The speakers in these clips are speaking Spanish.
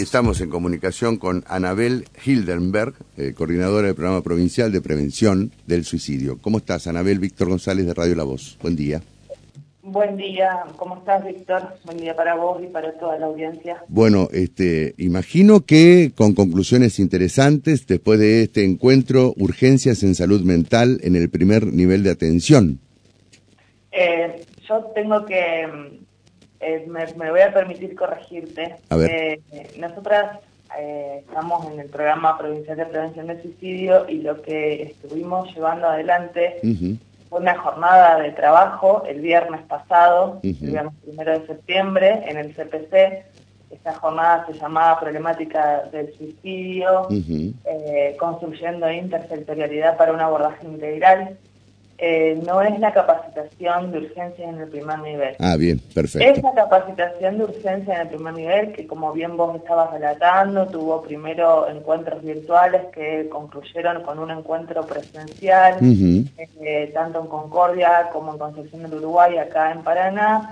y estamos en comunicación con Anabel Hildenberg, eh, coordinadora del Programa Provincial de Prevención del Suicidio. ¿Cómo estás, Anabel? Víctor González de Radio La Voz. Buen día. Buen día, ¿cómo estás, Víctor? Buen día para vos y para toda la audiencia. Bueno, este, imagino que con conclusiones interesantes, después de este encuentro, urgencias en salud mental en el primer nivel de atención. Eh, yo tengo que eh, me, voy a permitir corregirte. A ver. Eh, nosotras eh, estamos en el programa provincial de prevención del suicidio y lo que estuvimos llevando adelante fue una jornada de trabajo el viernes pasado, el viernes primero de septiembre, en el CPC. Esta jornada se llamaba Problemática del Suicidio, construyendo intersectorialidad para un abordaje integral. Eh, no es la capacitación de urgencia en el primer nivel. Ah, bien, perfecto. Es la capacitación de urgencia en el primer nivel que, como bien vos estabas relatando, tuvo primero encuentros virtuales que concluyeron con un encuentro presencial, eh, tanto en Concordia como en Concepción del Uruguay, acá en Paraná.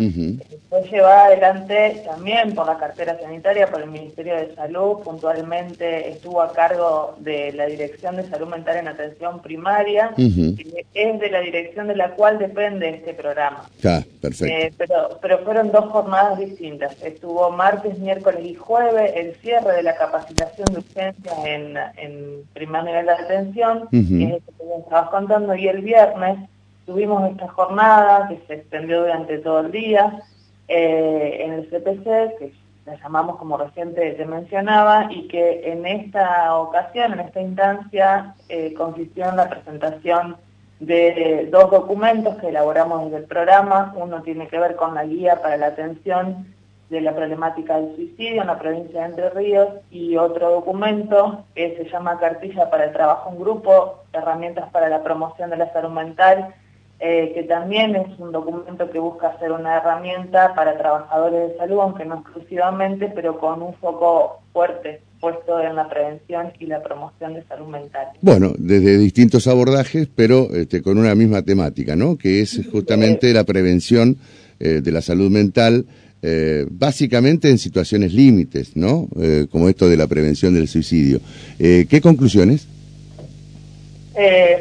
Fue llevada adelante también por la cartera sanitaria, por el Ministerio de Salud, puntualmente estuvo a cargo de la Dirección de Salud Mental en Atención Primaria, es de la dirección de la cual depende este programa. Ah, perfecto. Eh, pero, pero fueron dos jornadas distintas. Estuvo martes, miércoles y jueves el cierre de la capacitación de urgencia en, en primer nivel de atención, que es que estabas contando, y el viernes tuvimos esta jornada que se extendió durante todo el día eh, en el CPC, que la llamamos como reciente te mencionaba, y que en esta ocasión, en esta instancia, eh, consistió en la presentación de dos documentos que elaboramos desde el programa. Uno tiene que ver con la guía para la atención de la problemática del suicidio en la provincia de Entre Ríos y otro documento que se llama Cartilla para el Trabajo en Grupo, herramientas para la promoción de la salud mental, eh, que también es un documento que busca ser una herramienta para trabajadores de salud, aunque no exclusivamente, pero con un foco fuerte puesto en la prevención y la promoción de salud mental. Bueno, desde distintos abordajes, pero este, con una misma temática, ¿no? Que es justamente la prevención eh, de la salud mental, eh, básicamente en situaciones límites, ¿no? Eh, como esto de la prevención del suicidio. ¿Qué conclusiones?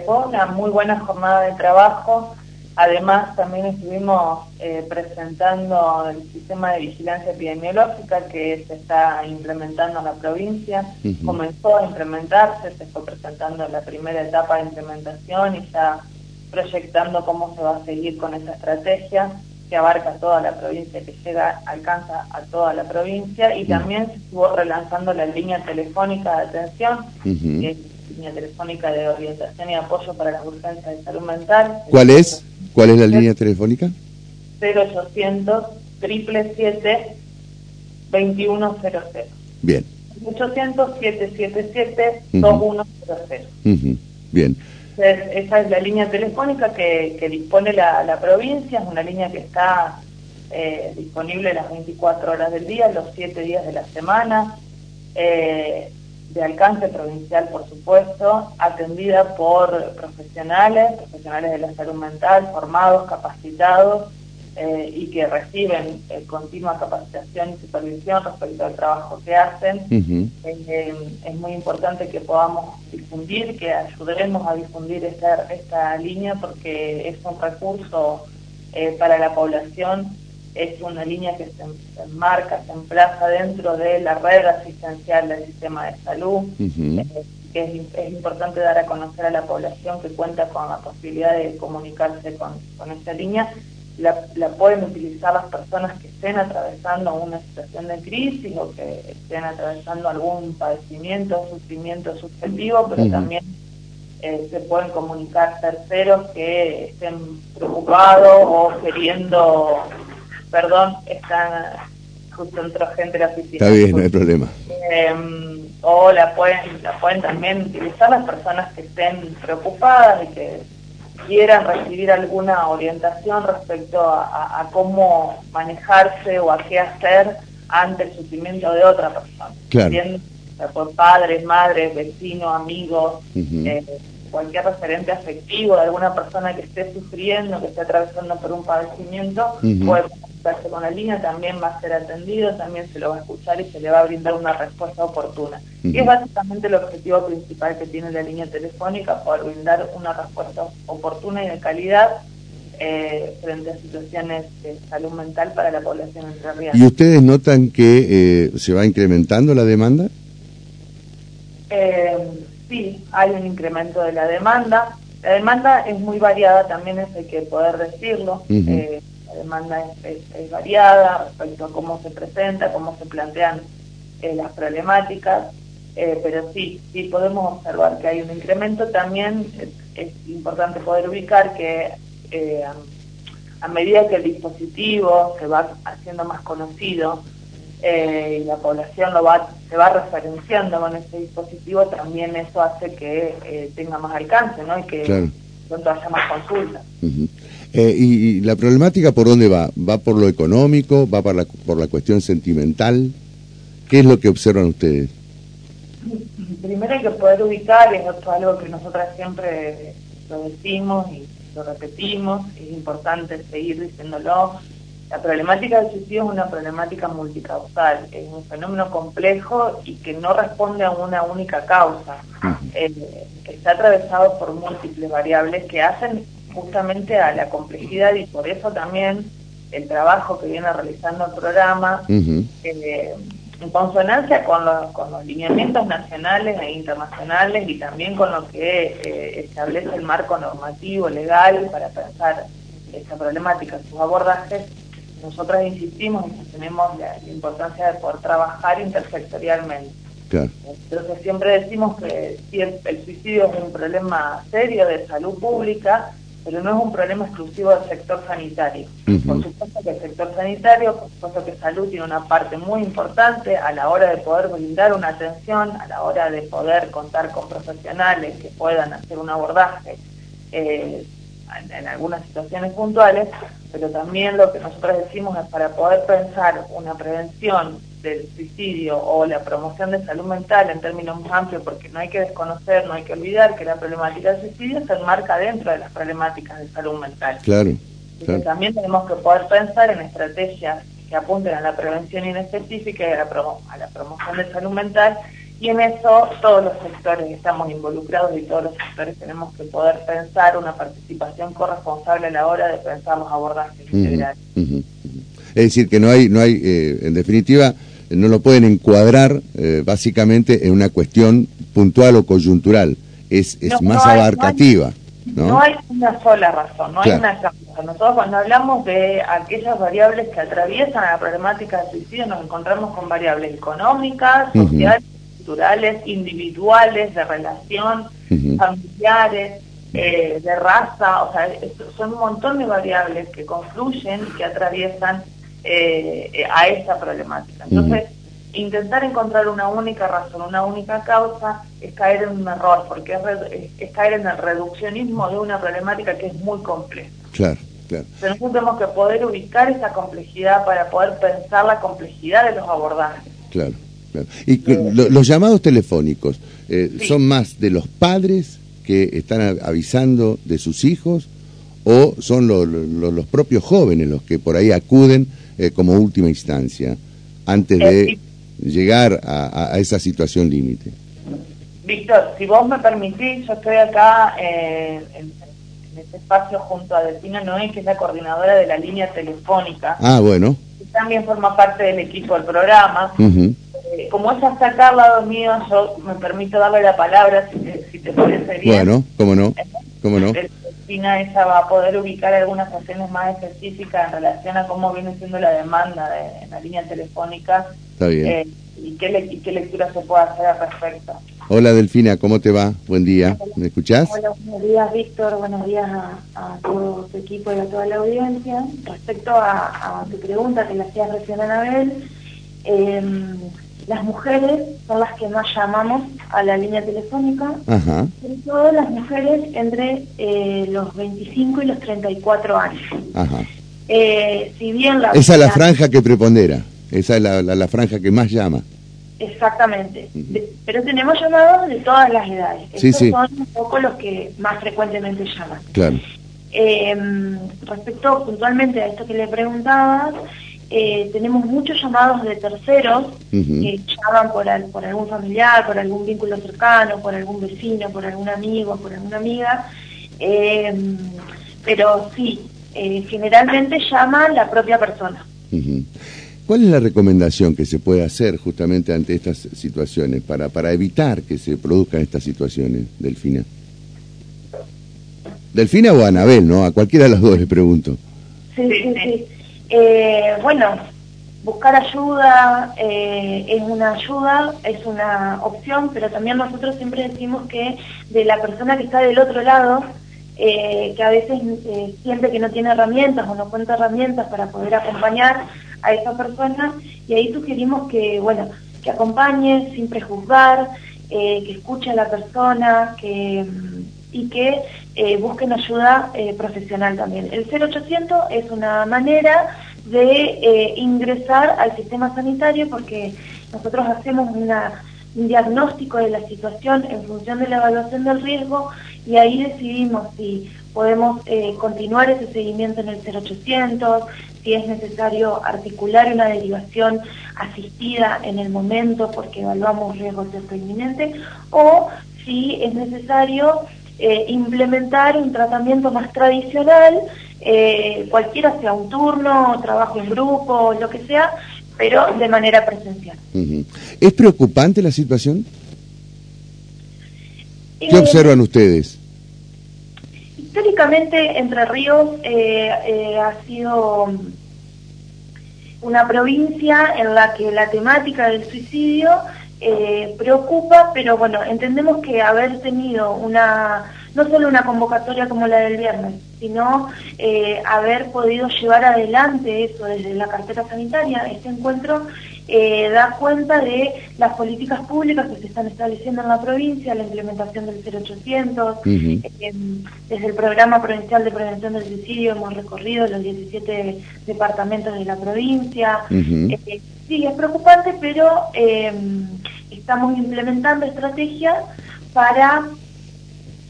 Fue una muy buena jornada de trabajo. Además, también estuvimos eh, presentando el sistema de vigilancia epidemiológica que se está implementando en la provincia. Comenzó a implementarse, se fue presentando la primera etapa de implementación y ya proyectando cómo se va a seguir con esa estrategia que abarca toda la provincia, que llega, alcanza a toda la provincia. Y también se estuvo relanzando la línea telefónica de atención, línea telefónica de orientación y apoyo para las urgencias de salud mental. ¿Cuál es? ¿Cuál es la línea telefónica? 0800 777 2100. Bien. 800 777 2100. Bien. esa es la línea telefónica que, que dispone la, la, provincia, es una línea que está eh, disponible las 24 horas del día, los 7 días de la semana. Eh, de alcance provincial, por supuesto, atendida por profesionales, profesionales de la salud mental, formados, capacitados eh, y que reciben eh, continua capacitación y supervisión respecto al trabajo que hacen. Eh, es muy importante que podamos difundir, que ayudemos a difundir esta, esta línea porque es un recurso para la población es una línea que se, enmarca, se emplaza dentro de la red asistencial del sistema de salud, eh, que es, importante dar a conocer a la población que cuenta con la posibilidad de comunicarse con, con esta línea. La, pueden utilizar las personas que estén atravesando una situación de crisis o que estén atravesando algún padecimiento, sufrimiento subjetivo, pero también eh, se pueden comunicar terceros que estén preocupados o queriendo perdón, están justo entró gente de la oficina. Está bien, no hay problema. Em, o la pueden, la pueden también utilizar las personas que estén preocupadas y que quieran recibir alguna orientación respecto a, cómo manejarse o a qué hacer ante el sufrimiento de otra persona. Claro. por padres, madres, vecinos, amigos, eh, cualquier referente afectivo de alguna persona que esté sufriendo, que esté atravesando por un padecimiento, puede comunicarse con la línea también va a ser atendido, también se lo va a escuchar y se le va a brindar una respuesta oportuna. Y es básicamente el objetivo principal que tiene la línea telefónica, poder brindar una respuesta oportuna y de calidad eh, frente a situaciones de salud mental para la población entrerriana. ¿Y ustedes notan que eh, se va incrementando la demanda? Eh, sí, hay un incremento de la demanda. La demanda es muy variada, también es hay que poder decirlo. Eh, la demanda es, variada respecto a cómo se presenta, cómo se plantean eh, las problemáticas, eh, pero sí, sí podemos observar que hay un incremento. También es, importante poder ubicar que a medida que el dispositivo se va haciendo más conocido, y la población lo va, se va referenciando con ese dispositivo, también eso hace que tenga más alcance, ¿no? Y que pronto haya más consultas. Eh, y, la problemática por dónde va? ¿Va por lo económico? ¿Va por la, por la cuestión sentimental? ¿Qué es lo que observan ustedes? Primero hay que poder ubicar, es algo que nosotras siempre lo decimos y lo repetimos, es importante seguir diciéndolo. La problemática del suicidio es una problemática multicausal, es un fenómeno complejo y que no responde a una única causa. Eh, está atravesado por múltiples variables que hacen justamente a la complejidad y por eso también el trabajo que viene realizando el programa, eh, en consonancia con, con, los lineamientos nacionales e internacionales y también con lo que eh, establece el marco normativo legal para pensar esta problemática, sus abordajes, nosotros insistimos y tenemos la, importancia de poder trabajar intersectorialmente. Entonces siempre decimos que si el, suicidio es un problema serio de salud pública, pero no es un problema exclusivo del sector sanitario. Por supuesto que el sector sanitario, por supuesto que salud tiene una parte muy importante a la hora de poder brindar una atención, a la hora de poder contar con profesionales que puedan hacer un abordaje eh, en, algunas situaciones puntuales, pero también lo que nosotros decimos es para poder pensar una prevención del suicidio o la promoción de salud mental en términos más amplios, porque no hay que desconocer, no hay que olvidar que la problemática del suicidio se enmarca dentro de las problemáticas de salud mental. Claro. También tenemos que poder pensar en estrategias que apunten a la prevención inespecífica y a la, a la promoción de salud mental y en eso todos los sectores estamos involucrados y todos los sectores tenemos que poder pensar una participación corresponsable a la hora de pensar los abordajes integrales. Es decir, que no hay, no hay eh, en definitiva, no lo pueden encuadrar eh, básicamente en una cuestión puntual o coyuntural, es, es más abarcativa. No hay, una sola razón, no hay una causa. Nosotros cuando hablamos de aquellas variables que atraviesan la problemática del suicidio nos encontramos con variables económicas, sociales, culturales, individuales, de relación, familiares, eh, de raza, o sea, son un montón de variables que confluyen y que atraviesan eh, a esa problemática. Entonces, intentar encontrar una única razón, una única causa, es caer en un error, porque es, caer en el reduccionismo de una problemática que es muy compleja. Claro, claro. Pero nosotros tenemos que poder ubicar esa complejidad para poder pensar la complejidad de los abordajes. Claro, claro. Y los llamados telefónicos, eh, ¿son más de los padres que están avisando de sus hijos o son los propios jóvenes los que por ahí acuden eh, como última instancia, antes de eh, llegar a, esa situación límite. Víctor, si vos me permitís, yo estoy acá eh, en, este espacio junto a Delfina Noé, que es la coordinadora de la línea telefónica. Ah, bueno. Y también forma parte del equipo del programa. como ella está acá al lado mío, yo me permito darle la palabra, si te, si te parece bien. Bueno, cómo no, cómo no ella va a poder ubicar algunas acciones más específicas en relación a cómo viene siendo la demanda de, en la línea telefónica eh, y, qué qué lectura se puede hacer al respecto. Hola Delfina, ¿cómo te va? Buen día, ¿me escuchás? Hola, buenos días Víctor, buenos días a, todo tu equipo y a toda la audiencia. Respecto a, tu pregunta que le hacías recién a Anabel, eh, las mujeres son las que más llamamos a la línea telefónica, sobre todo las mujeres entre eh, los 25 y los 34 años. Eh, si bien la esa es la franja que prepondera, esa es la, la, franja que más llama. Exactamente, pero tenemos llamados de todas las edades. Sí, Estos son un poco los que más frecuentemente llaman. Claro. Em, respecto puntualmente a esto que le preguntabas, eh, tenemos muchos llamados de terceros que llaman por, por algún familiar, por algún vínculo cercano, por algún vecino, por algún amigo, por alguna amiga. Em, pero sí, eh, generalmente llama la propia persona. ¿Cuál es la recomendación que se puede hacer justamente ante estas situaciones para, para evitar que se produzcan estas situaciones, Delfina? Delfina o Anabel, ¿no? A cualquiera de las dos le pregunto. Sí, sí, sí. Eh, bueno, buscar ayuda eh, es una ayuda, es una opción, pero también nosotros siempre decimos que de la persona que está del otro lado, eh, que a veces siente que no tiene herramientas o no cuenta herramientas para poder acompañar a esa persona, y ahí sugerimos que, bueno, que acompañe sin prejuzgar, que escuche a la persona, que y que eh, busquen ayuda eh, profesional también. El 0800 es una manera de eh, ingresar al sistema sanitario porque nosotros hacemos un diagnóstico de la situación en función de la evaluación del riesgo y ahí decidimos si podemos continuar ese seguimiento en el 0800, si es necesario articular una derivación asistida en el momento porque evaluamos riesgo de inminente o si es necesario eh, implementar un tratamiento más tradicional, eh, cualquiera sea un turno, trabajo en grupo, lo que sea, pero de manera presencial. ¿Es preocupante la situación? ¿Qué eh, observan ustedes? Históricamente Entre Ríos ha sido una provincia en la que la temática del suicidio eh, preocupa, pero bueno, entendemos que haber tenido una, no solo una convocatoria como la del viernes, sino eh, haber podido llevar adelante eso desde la cartera sanitaria, este encuentro eh, da cuenta de las políticas públicas que se están estableciendo en la provincia, la implementación del 0800, desde el Programa Provincial de Prevención del Suicidio hemos recorrido los 17 departamentos de la provincia. sí, es preocupante, pero estamos implementando estrategias para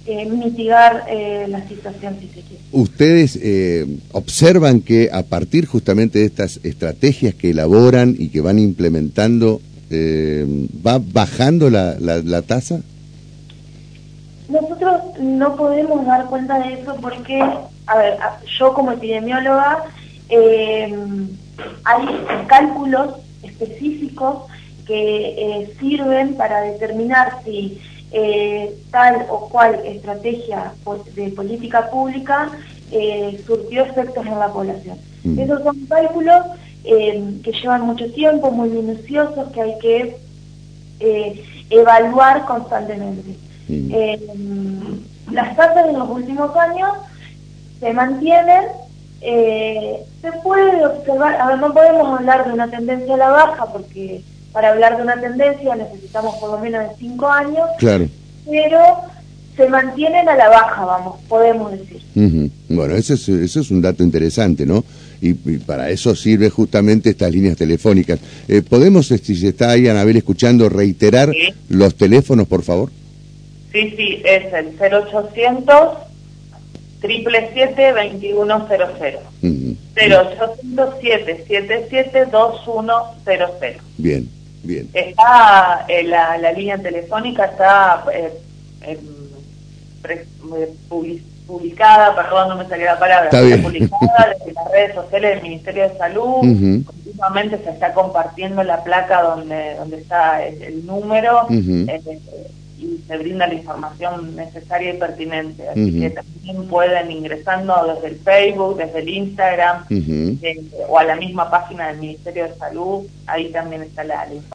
eh, mitigar eh, la situación si se quiere. ¿Ustedes eh, observan que a partir justamente de estas estrategias que elaboran y que van implementando, va bajando la, la, tasa? Nosotros no podemos dar cuenta de eso porque, a ver, yo como epidemióloga, hay cálculos específicos que eh, sirven para determinar si eh, tal o cual estrategia de política pública eh, surtió efectos en la población. Mm. Esos son cálculos que llevan mucho tiempo, muy minuciosos, que hay que evaluar constantemente. Mm. las tasas en los últimos años se mantienen se puede observar, a ver, no podemos hablar de una tendencia a la baja porque para hablar de una tendencia necesitamos por lo menos de cinco años, claro. pero se mantienen a la baja, vamos, podemos decir. Bueno, eso es, eso es un dato interesante, ¿no? Y, para eso sirve justamente estas líneas telefónicas. Eh, ¿Podemos, si se está ahí Anabel escuchando, reiterar los teléfonos, por favor? Sí, sí, es el 0800 777 2100 uh 0800 777 2100 Bien. Bien. Está, eh, la, la, línea telefónica está eh, eh, publicada, perdón, no me salió la palabra, está, publicada desde las redes sociales del Ministerio de Salud, continuamente se está compartiendo la placa donde, donde está el, número y se brinda la información necesaria y pertinente. Así que también pueden ingresando desde el Facebook, desde el Instagram o a la misma página del Ministerio de Salud, ahí también está la, la información.